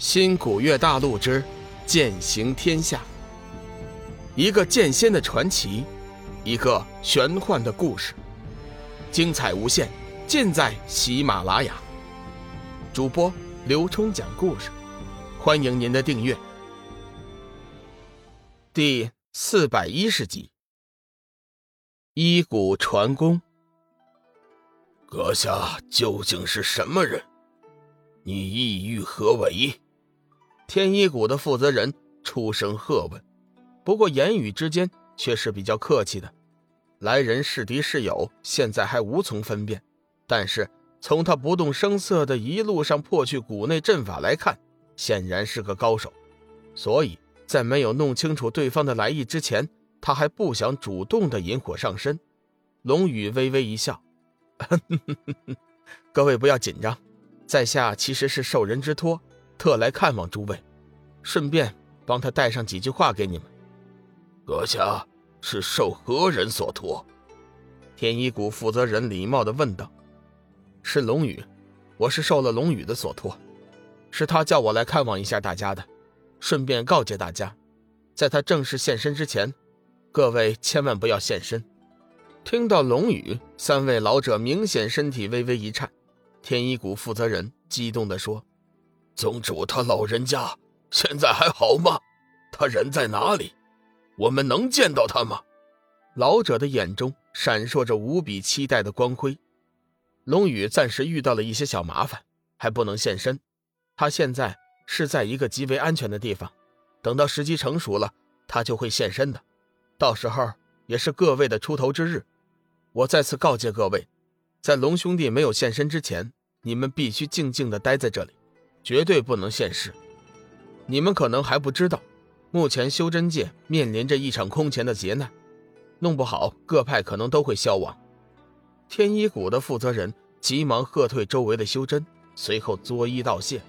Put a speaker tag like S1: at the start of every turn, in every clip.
S1: 新古月大陆之剑行天下，一个剑仙的传奇，一个玄幻的故事，精彩无限，尽在喜马拉雅。主播刘冲讲故事，欢迎您的订阅。第四百一十集，一骨传功。
S2: 阁下究竟是什么人？你意欲何为？
S1: 天一谷的负责人出声喝问，不过言语之间却是比较客气的。来人是敌是友，现在还无从分辨。但是从他不动声色的一路上破去谷内阵法来看，显然是个高手。所以在没有弄清楚对方的来意之前，他还不想主动的引火上身。龙宇微微一笑：“各位不要紧张，在下其实是受人之托。”特来看望诸位，顺便帮他带上几句话给你们。
S2: 阁下是受何人所托？
S1: 天一谷负责人礼貌的问道。是龙宇，我是受了龙宇的所托，是他叫我来看望一下大家的，顺便告诫大家，在他正式现身之前，各位千万不要现身。听到龙宇，三位老者明显身体微微一颤。天一谷负责人激动地说。
S2: 宗主他老人家现在还好吗？他人在哪里？我们能见到他吗？
S1: 老者的眼中闪烁着无比期待的光辉。龙宇暂时遇到了一些小麻烦，还不能现身。他现在是在一个极为安全的地方，等到时机成熟了，他就会现身的。到时候也是各位的出头之日。我再次告诫各位，在龙兄弟没有现身之前，你们必须静静的待在这里。绝对不能现世。你们可能还不知道，目前修真界面临着一场空前的劫难，弄不好各派可能都会消亡。天一谷的负责人急忙喝退周围的修真，随后作揖道谢：“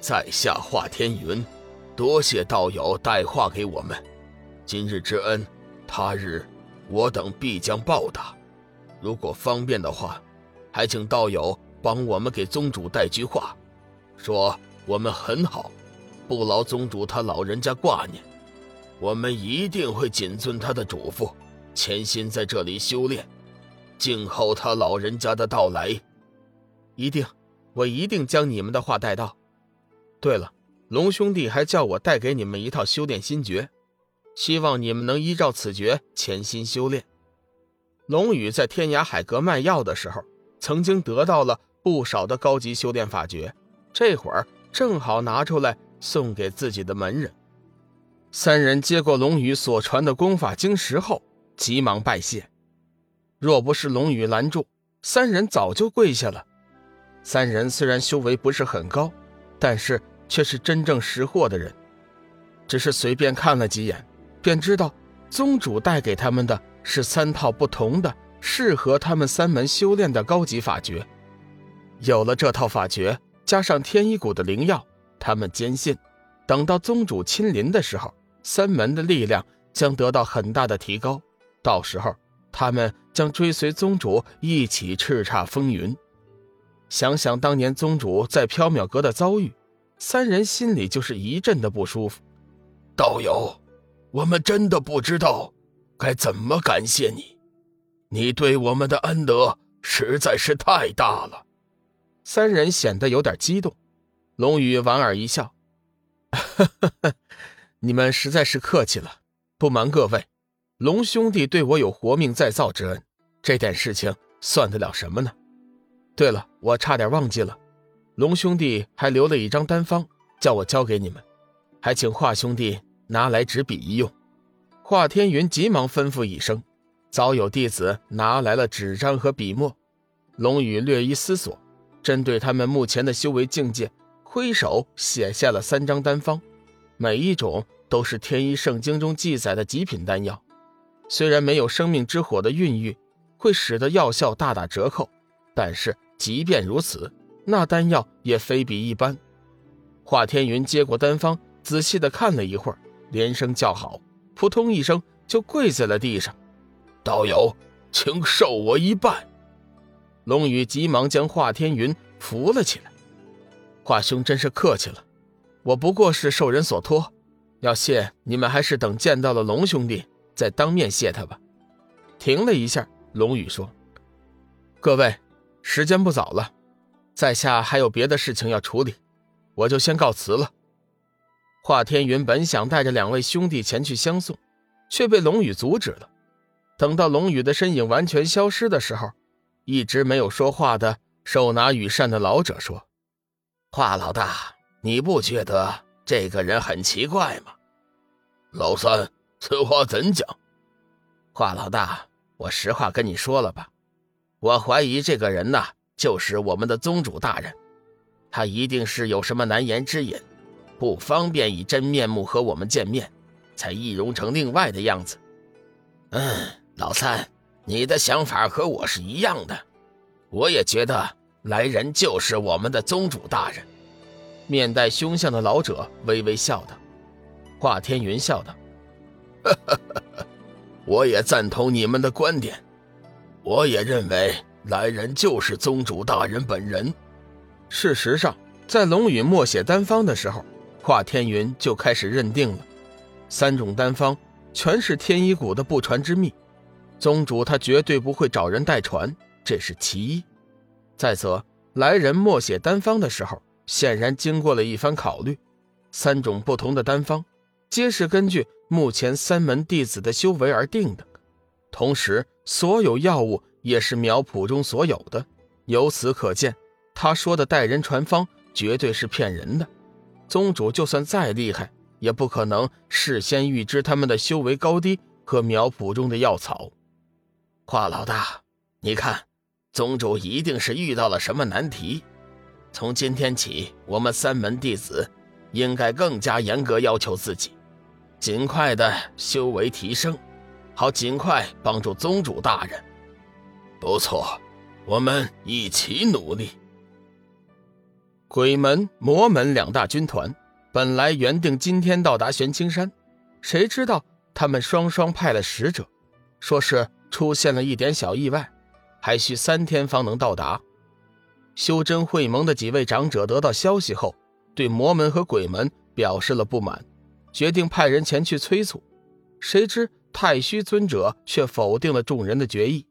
S2: 在下华天云，多谢道友带话给我们。今日之恩，他日我等必将报答。如果方便的话，还请道友帮我们给宗主带句话。”说我们很好，不劳宗主他老人家挂念，我们一定会谨遵他的嘱咐，潜心在这里修炼，静候他老人家的到来。
S1: 一定，我一定将你们的话带到。对了，龙兄弟还叫我带给你们一套修炼心诀，希望你们能依照此诀潜心修炼。龙宇在天涯海阁卖药的时候，曾经得到了不少的高级修炼法诀。这会儿正好拿出来送给自己的门人。三人接过龙宇所传的功法晶石后，急忙拜谢。若不是龙宇拦住，三人早就跪下了。三人虽然修为不是很高，但是却是真正识货的人。只是随便看了几眼，便知道宗主带给他们的是三套不同的、适合他们三门修炼的高级法诀。有了这套法诀。加上天一谷的灵药，他们坚信，等到宗主亲临的时候，三门的力量将得到很大的提高。到时候，他们将追随宗主一起叱咤风云。想想当年宗主在缥缈阁的遭遇，三人心里就是一阵的不舒服。
S2: 道友，我们真的不知道该怎么感谢你，你对我们的恩德实在是太大了。
S1: 三人显得有点激动，龙宇莞尔一笑：“你们实在是客气了。不瞒各位，龙兄弟对我有活命再造之恩，这点事情算得了什么呢？对了，我差点忘记了，龙兄弟还留了一张丹方，叫我交给你们，还请华兄弟拿来执笔一用。”华天云急忙吩咐一声，早有弟子拿来了纸张和笔墨。龙宇略一思索。针对他们目前的修为境界，挥手写下了三张丹方，每一种都是天一圣经中记载的极品丹药。虽然没有生命之火的孕育，会使得药效大打折扣，但是即便如此，那丹药也非比一般。华天云接过丹方，仔细的看了一会儿，连声叫好，扑通一声就跪在了地上：“
S2: 道友，请受我一拜。”
S1: 龙宇急忙将华天云扶了起来。华兄真是客气了，我不过是受人所托，要谢你们还是等见到了龙兄弟再当面谢他吧。”停了一下，龙宇说：“各位，时间不早了，在下还有别的事情要处理，我就先告辞了。”华天云本想带着两位兄弟前去相送，却被龙宇阻止了。等到龙宇的身影完全消失的时候，一直没有说话的手拿羽扇的老者说：“
S2: 华老大，你不觉得这个人很奇怪吗？”
S3: 老三，此话怎讲？
S2: 华老大，我实话跟你说了吧，我怀疑这个人呐，就是我们的宗主大人，他一定是有什么难言之隐。不方便以真面目和我们见面，才易容成另外的样子。嗯，老三，你的想法和我是一样的，我也觉得来人就是我们的宗主大人。
S1: 面带凶相的老者微微笑道：“华天云笑道，
S3: 我也赞同你们的观点，我也认为来人就是宗主大人本人。
S1: 事实上，在龙宇默写丹方的时候。”华天云就开始认定了，三种丹方全是天一谷的不传之秘，宗主他绝对不会找人代传，这是其一。再则，来人默写丹方的时候，显然经过了一番考虑，三种不同的丹方，皆是根据目前三门弟子的修为而定的，同时所有药物也是苗圃中所有的。由此可见，他说的代人传方绝对是骗人的。宗主就算再厉害，也不可能事先预知他们的修为高低和苗圃中的药草。
S2: 华老大，你看，宗主一定是遇到了什么难题。从今天起，我们三门弟子应该更加严格要求自己，尽快的修为提升，好尽快帮助宗主大人。
S3: 不错，我们一起努力。
S1: 鬼门、魔门两大军团本来原定今天到达玄青山，谁知道他们双双派了使者，说是出现了一点小意外，还需三天方能到达。修真会盟的几位长者得到消息后，对魔门和鬼门表示了不满，决定派人前去催促。谁知太虚尊者却否定了众人的决议，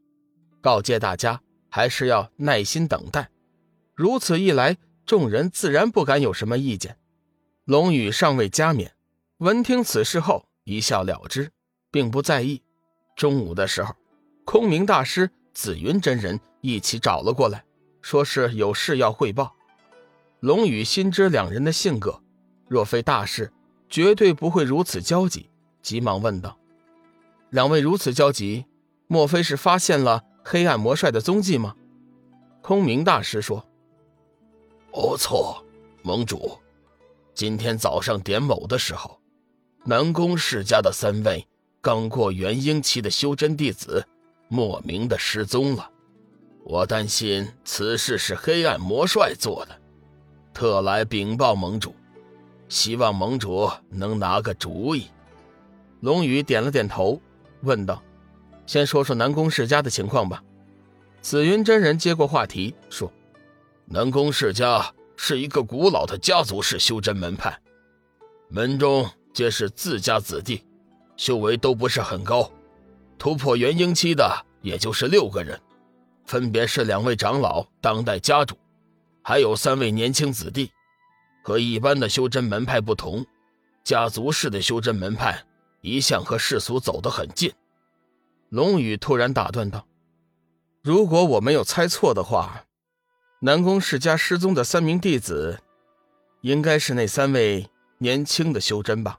S1: 告诫大家还是要耐心等待。如此一来。众人自然不敢有什么意见。龙宇尚未加冕，闻听此事后一笑了之，并不在意。中午的时候，空明大师、紫云真人一起找了过来，说是有事要汇报。龙宇心知两人的性格，若非大事，绝对不会如此焦急，急忙问道：“两位如此焦急，莫非是发现了黑暗魔帅的踪迹吗？”空明大师说。
S3: 不错，盟主。今天早上点卯的时候，南宫世家的三位刚过元婴期的修真弟子莫名的失踪了。我担心此事是黑暗魔帅做的，特来禀报盟主，希望盟主能拿个主意。
S1: 龙宇点了点头，问道：“先说说南宫世家的情况吧。”紫云真人接过话题说。
S3: 南宫世家是一个古老的家族式修真门派，门中皆是自家子弟，修为都不是很高，突破元婴期的也就是六个人，分别是两位长老、当代家主，还有三位年轻子弟。和一般的修真门派不同，家族式的修真门派一向和世俗走得很近。
S1: 龙宇突然打断道：“如果我没有猜错的话。”南宫世家失踪的三名弟子，应该是那三位年轻的修真吧。